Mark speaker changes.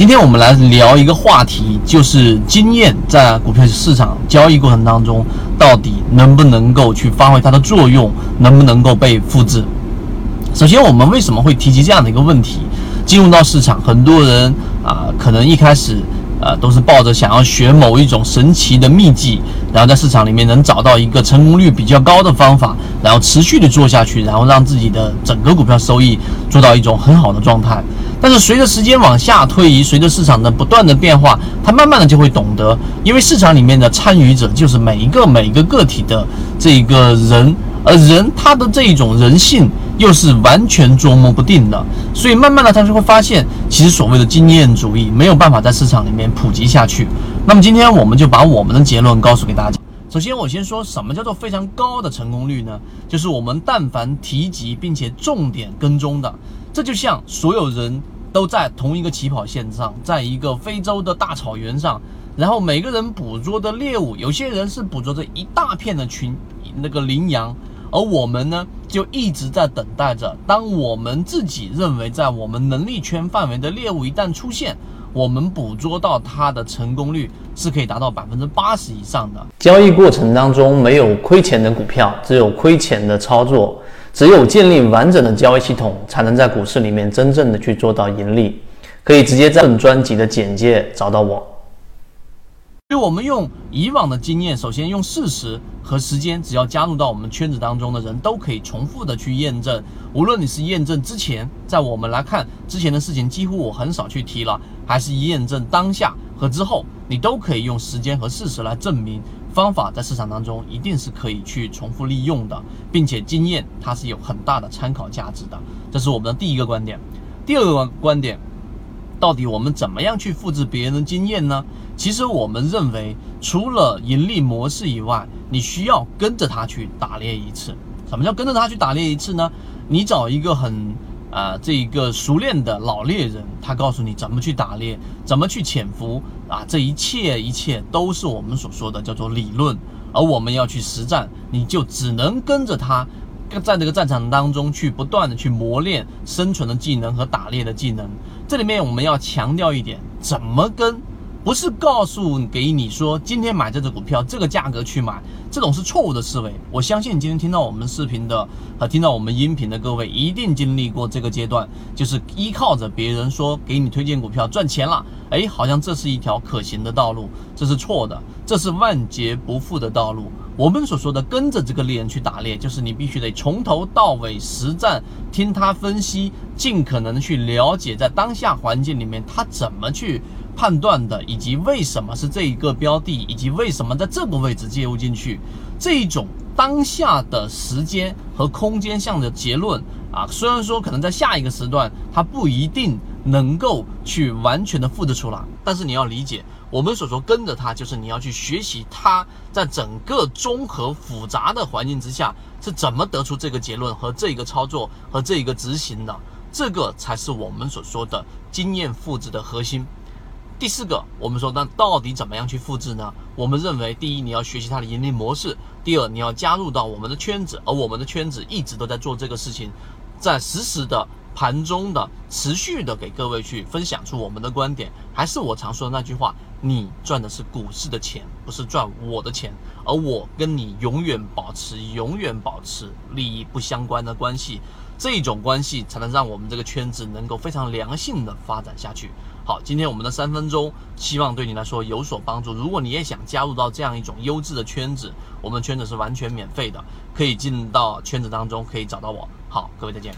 Speaker 1: 今天我们来聊一个话题，就是经验在股票市场交易过程当中，到底能不能够去发挥它的作用，能不能够被复制？首先，我们为什么会提及这样的一个问题？进入到市场，很多人啊，可能一开始呃都是抱着想要学某一种神奇的秘籍，然后在市场里面能找到一个成功率比较高的方法，然后持续的做下去，然后让自己的整个股票收益做到一种很好的状态。但是随着时间往下推移，随着市场的不断的变化，他慢慢的就会懂得，因为市场里面的参与者就是每一个每一个个体的这个人，而人他的这一种人性又是完全捉摸不定的，所以慢慢的他就会发现，其实所谓的经验主义没有办法在市场里面普及下去。那么今天我们就把我们的结论告诉给大家。首先我先说什么叫做非常高的成功率呢？就是我们但凡提及并且重点跟踪的。这就像所有人都在同一个起跑线上，在一个非洲的大草原上，然后每个人捕捉的猎物，有些人是捕捉着一大片的群那个羚羊，而我们呢，就一直在等待着。当我们自己认为在我们能力圈范围的猎物一旦出现，我们捕捉到它的成功率是可以达到百分之八十以上的。
Speaker 2: 交易过程当中没有亏钱的股票，只有亏钱的操作。只有建立完整的交易系统，才能在股市里面真正的去做到盈利。可以直接在本专辑的简介找到我。
Speaker 1: 就我们用以往的经验，首先用事实和时间，只要加入到我们圈子当中的人都可以重复的去验证。无论你是验证之前，在我们来看之前的事情，几乎我很少去提了，还是验证当下和之后，你都可以用时间和事实来证明。方法在市场当中一定是可以去重复利用的，并且经验它是有很大的参考价值的，这是我们的第一个观点。第二个观点，到底我们怎么样去复制别人的经验呢？其实我们认为，除了盈利模式以外，你需要跟着他去打猎一次。什么叫跟着他去打猎一次呢？你找一个很。啊，这一个熟练的老猎人，他告诉你怎么去打猎，怎么去潜伏啊，这一切一切都是我们所说的叫做理论，而我们要去实战，你就只能跟着他，在这个战场当中去不断的去磨练生存的技能和打猎的技能。这里面我们要强调一点，怎么跟。不是告诉给你说今天买这只股票这个价格去买，这种是错误的思维。我相信今天听到我们视频的和听到我们音频的各位，一定经历过这个阶段，就是依靠着别人说给你推荐股票赚钱了，哎，好像这是一条可行的道路，这是错的，这是万劫不复的道路。我们所说的跟着这个猎人去打猎，就是你必须得从头到尾实战，听他分析，尽可能去了解在当下环境里面他怎么去。判断的，以及为什么是这一个标的，以及为什么在这个位置介入进去，这一种当下的时间和空间上的结论啊，虽然说可能在下一个时段它不一定能够去完全的复制出来，但是你要理解，我们所说跟着它，就是你要去学习它在整个综合复杂的环境之下是怎么得出这个结论和这个操作和这一个执行的，这个才是我们所说的经验复制的核心。第四个，我们说那到底怎么样去复制呢？我们认为，第一，你要学习它的盈利模式；第二，你要加入到我们的圈子，而我们的圈子一直都在做这个事情，在实时的盘中的持续的给各位去分享出我们的观点。还是我常说的那句话，你赚的是股市的钱，不是赚我的钱，而我跟你永远保持永远保持利益不相关的关系，这种关系才能让我们这个圈子能够非常良性的发展下去。好，今天我们的三分钟，希望对你来说有所帮助。如果你也想加入到这样一种优质的圈子，我们圈子是完全免费的，可以进到圈子当中，可以找到我。好，各位再见。